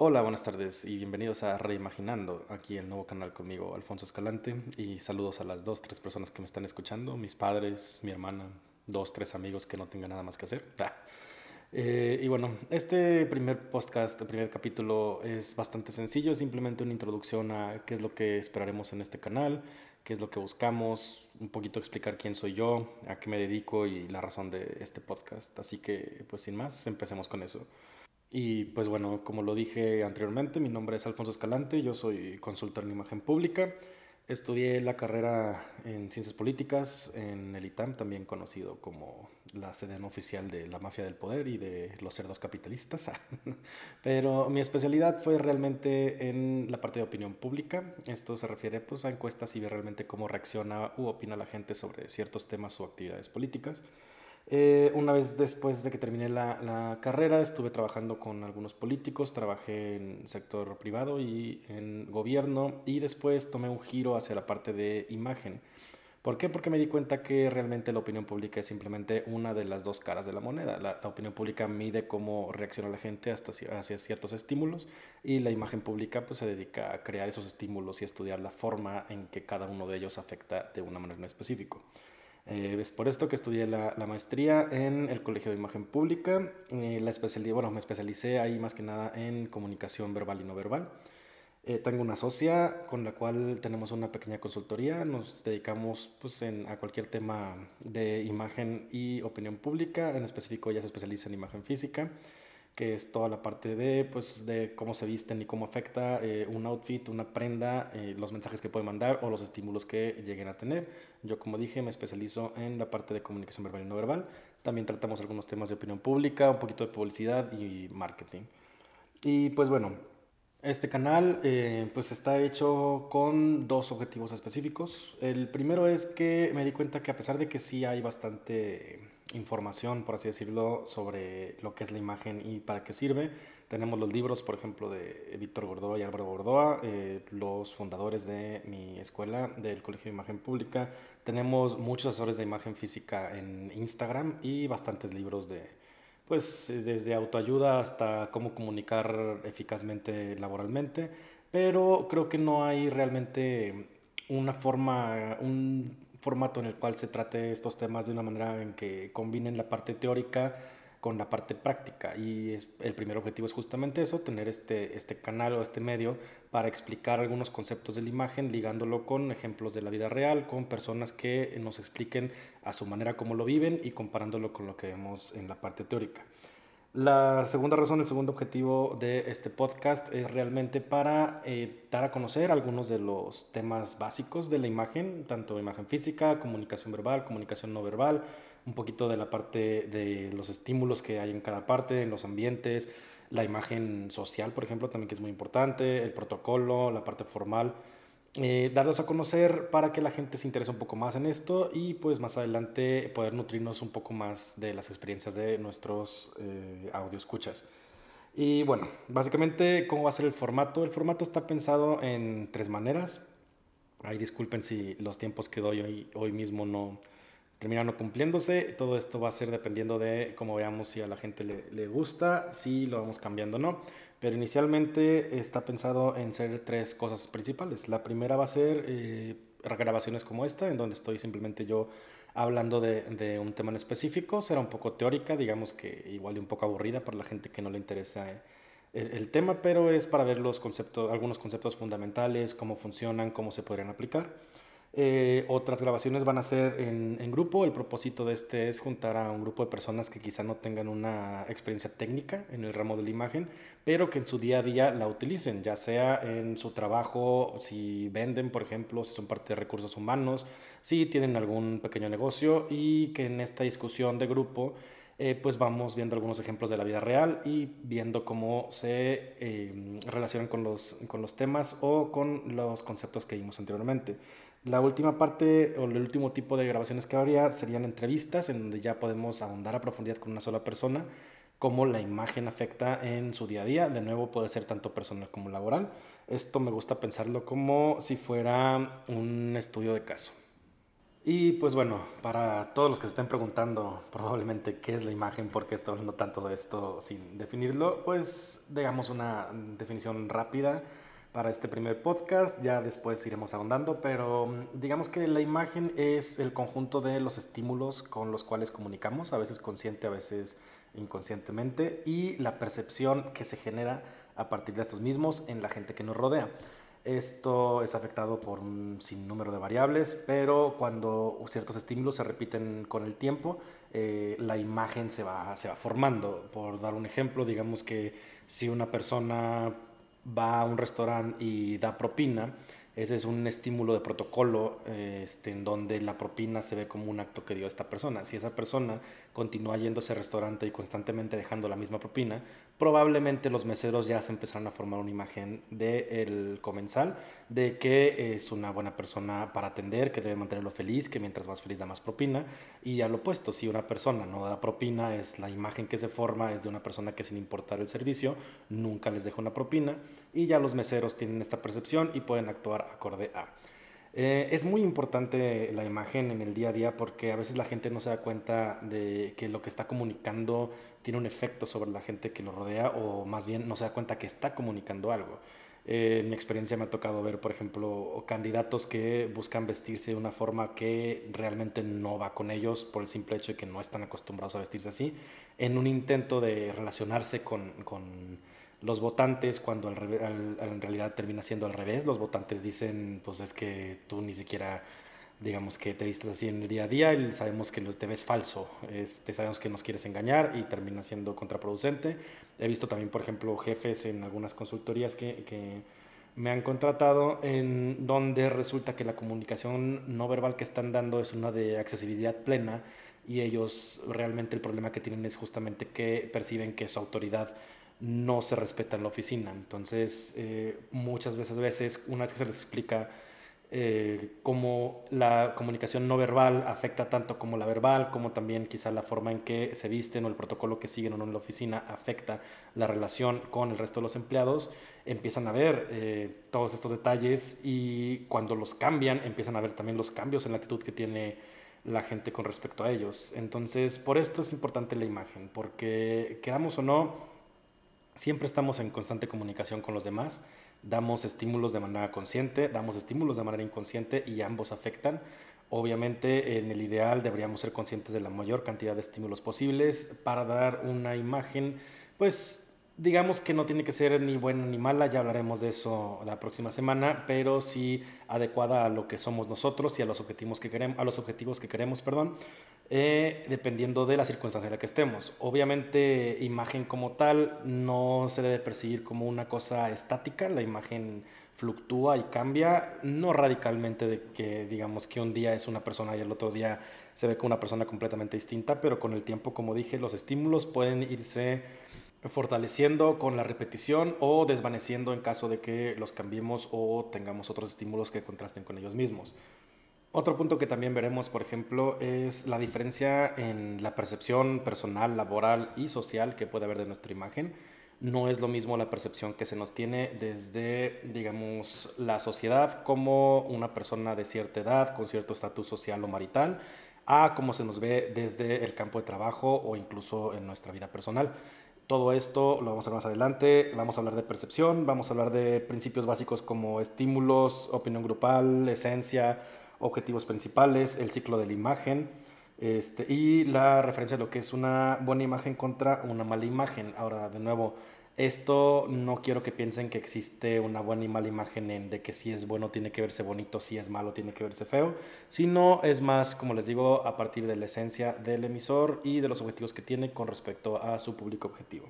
Hola, buenas tardes y bienvenidos a Reimaginando, aquí el nuevo canal conmigo, Alfonso Escalante, y saludos a las dos, tres personas que me están escuchando, mis padres, mi hermana, dos, tres amigos que no tengan nada más que hacer. Ah. Eh, y bueno, este primer podcast, el primer capítulo es bastante sencillo, simplemente una introducción a qué es lo que esperaremos en este canal, qué es lo que buscamos, un poquito explicar quién soy yo, a qué me dedico y la razón de este podcast. Así que, pues sin más, empecemos con eso. Y pues bueno, como lo dije anteriormente, mi nombre es Alfonso Escalante, yo soy consultor en imagen pública. Estudié la carrera en Ciencias Políticas en el ITAM, también conocido como la sede no oficial de la mafia del poder y de los cerdos capitalistas. Pero mi especialidad fue realmente en la parte de opinión pública. Esto se refiere pues, a encuestas y ver realmente cómo reacciona u opina la gente sobre ciertos temas o actividades políticas. Eh, una vez después de que terminé la, la, carrera, estuve trabajando con algunos políticos, trabajé en sector privado y en gobierno y después tomé un giro hacia la parte de imagen. ¿Por qué? Porque me di cuenta que realmente la opinión pública es simplemente una de las dos caras de la moneda. La, la opinión pública mide cómo reacciona la gente hasta, hacia ciertos estímulos y la imagen pública pues, se dedica a crear esos estímulos y estudiar la forma en que cada uno de ellos afecta de una manera en específico. Eh, es por esto que estudié la, maestría en el Colegio de Imagen Pública. Eh, la especialidad, bueno, me especialicé ahí más que nada en comunicación verbal y no verbal. Eh, tengo una socia con la cual tenemos una pequeña consultoría. Nos dedicamos pues, a cualquier tema de imagen y opinión pública. En específico, ella se especializa en imagen física que es toda la parte de, pues, de cómo se visten y cómo afecta eh, un outfit, una prenda, eh, los mensajes que puede mandar o los estímulos que lleguen a tener. Yo, como dije, me especializo en la parte de comunicación verbal y no verbal. También tratamos algunos temas de opinión pública, un poquito de publicidad y marketing. Y pues bueno, este canal eh, pues está hecho con dos objetivos específicos. El primero es que me di cuenta que a pesar de que sí hay bastante información, por así decirlo, sobre lo que es la imagen y para qué sirve. Tenemos los libros, por ejemplo, de Víctor Gordoa y Álvaro Gordoa, eh, los fundadores de mi escuela, del Colegio de Imagen Pública. Tenemos muchos asesores de imagen física en Instagram y bastantes libros de, pues, desde autoayuda hasta cómo comunicar eficazmente laboralmente. Pero creo que no hay realmente una forma, un formato en el cual se trate estos temas de una manera en que combinen la parte teórica con la parte práctica y el primer objetivo es justamente eso, tener este, este canal o este medio para explicar algunos conceptos de la imagen, ligándolo con ejemplos de la vida real, con personas que nos expliquen a su manera cómo lo viven y comparándolo con lo que vemos en la parte teórica. La segunda razón, el segundo objetivo de este podcast es realmente para eh, dar a conocer algunos de los temas básicos de la imagen, tanto imagen física, comunicación verbal, comunicación no verbal, un poquito de la parte de los estímulos que hay en cada parte, en los ambientes, la imagen social, por ejemplo, también que es muy importante, el protocolo, la parte formal eh, darlos a conocer para que la gente se interese un poco más en esto y pues más adelante poder nutrirnos un poco más de las experiencias de nuestros eh, audio escuchas. Y bueno, básicamente, ¿cómo va a ser el formato? El formato está pensado en tres maneras. Ahí disculpen si los tiempos que doy hoy, hoy mismo no terminan cumpliéndose. Todo esto va a ser dependiendo de cómo veamos si a la gente le, le gusta, si lo vamos cambiando o no. Pero inicialmente está pensado en ser tres cosas principales. La primera va a ser eh, grabaciones como esta, en donde estoy simplemente yo hablando de, un tema en específico. Será un poco teórica, digamos que igual y un poco aburrida para la gente que no le interesa eh, el, el tema, pero es para ver los conceptos, algunos conceptos fundamentales, cómo funcionan, cómo se podrían aplicar. Eh, otras grabaciones van a ser en, en, grupo. El propósito de este es juntar a un grupo de personas que quizá no tengan una experiencia técnica en el ramo de la imagen, pero que en su día a día la utilicen, ya sea en su trabajo, si venden, por ejemplo, si son parte de recursos humanos, si tienen algún pequeño negocio y que en esta discusión de grupo eh, pues vamos viendo algunos ejemplos de la vida real y viendo cómo se eh, relacionan con los, con los temas o con los conceptos que vimos anteriormente. La última parte o el último tipo de grabaciones que habría serían entrevistas en donde ya podemos ahondar a profundidad con una sola persona cómo la imagen afecta en su día a día. De nuevo puede ser tanto personal como laboral. Esto me gusta pensarlo como si fuera un estudio de caso. Y pues bueno, para todos los que se estén preguntando probablemente qué es la imagen, por qué estoy hablando tanto de esto sin definirlo, pues digamos una definición rápida para este primer podcast, ya después iremos ahondando, pero mm, digamos que la imagen es el conjunto de los estímulos con los cuales comunicamos, a veces consciente, a veces inconscientemente, y la percepción que se genera a partir de estos mismos en la gente que nos rodea. Esto es afectado por un sinnúmero de variables, pero cuando ciertos estímulos se repiten con el tiempo, eh, la imagen se va, se va formando. Por dar un ejemplo, digamos que si una persona va a un restaurante y da propina, ese es un estímulo de protocolo este, en donde la propina se ve como un acto que dio esta persona. Si esa persona continúa yendo a restaurante y constantemente dejando la misma propina, probablemente los meseros ya se empezaron a formar una imagen del comensal de que es una buena persona para atender, que debe mantenerlo feliz, que mientras más feliz da más propina. Y al opuesto, si una persona no da propina, es la imagen que se forma es de una persona que sin importar el servicio nunca les deja una propina y ya los meseros tienen esta percepción y pueden actuar acorde a. Eh, es muy importante la imagen en el día a día porque a veces la gente no se da cuenta de que lo que está comunicando tiene un efecto sobre la gente que lo rodea o más bien no se da cuenta que está comunicando algo. Eh, en mi experiencia me ha tocado ver, por ejemplo, candidatos que buscan vestirse de una forma que realmente no va con ellos por el simple hecho de que no están acostumbrados a vestirse así, en un intento de relacionarse con, con los votantes cuando en realidad termina siendo al revés. Los votantes dicen, pues es que tú ni siquiera, digamos que te vistes así en el día a día y sabemos que te ves falso, este, sabemos que nos quieres engañar y termina siendo contraproducente. He visto también, por ejemplo, jefes en algunas consultorías que, que me han contratado en donde resulta que la comunicación no verbal que están dando es una de accesibilidad plena y ellos realmente el problema que tienen es justamente que perciben que su autoridad no se respeta en la oficina. Entonces, eh, muchas de esas veces, una vez que se les explica eh, cómo la comunicación no verbal afecta tanto como la verbal, como también quizá la forma en que se visten o el protocolo que siguen o no en la oficina afecta la relación con el resto de los empleados, empiezan a ver eh, todos estos detalles y cuando los cambian, empiezan a ver también los cambios en la actitud que tiene la gente con respecto a ellos. Entonces, por esto es importante la imagen, porque queramos o no, Siempre estamos en constante comunicación con los demás, damos estímulos de manera consciente, damos estímulos de manera inconsciente y ambos afectan. Obviamente, en el ideal deberíamos ser conscientes de la mayor cantidad de estímulos posibles para dar una imagen, pues digamos que no tiene que ser ni buena ni mala, ya hablaremos de eso la próxima semana, pero sí adecuada a lo que somos nosotros y a los objetivos que queremos, a los objetivos que queremos, perdón, eh, dependiendo de la circunstancia en la que estemos. Obviamente, imagen como tal no se debe percibir como una cosa estática, la imagen fluctúa y cambia, no radicalmente de que digamos que un día es una persona y el otro día se ve como una persona completamente distinta, pero con el tiempo, como dije, los estímulos pueden irse fortaleciendo con la repetición o desvaneciendo en caso de que los cambiemos o tengamos otros estímulos que contrasten con ellos mismos. Otro punto que también veremos, por ejemplo, es la diferencia en la percepción personal, laboral y social que puede haber de nuestra imagen. No es lo mismo la percepción que se nos tiene desde, digamos, la sociedad como una persona de cierta edad, con cierto estatus social o marital, a cómo se nos ve desde el campo de trabajo o incluso en nuestra vida personal. Todo esto lo vamos a ver más adelante. Vamos a hablar de percepción, vamos a hablar de principios básicos como estímulos, opinión grupal, esencia, objetivos principales, el ciclo de la imagen este, y la referencia a lo que es una buena imagen contra una mala imagen. Ahora, de nuevo, esto no quiero que piensen que existe una buena y mala imagen en de que si es bueno tiene que verse bonito, si es malo tiene que verse feo, sino es más, como les digo, a partir de la esencia del emisor y de los objetivos que tiene con respecto a su público objetivo.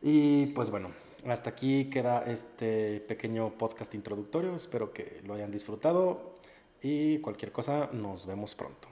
Y pues bueno, hasta aquí queda este pequeño podcast introductorio, espero que lo hayan disfrutado y cualquier cosa nos vemos pronto.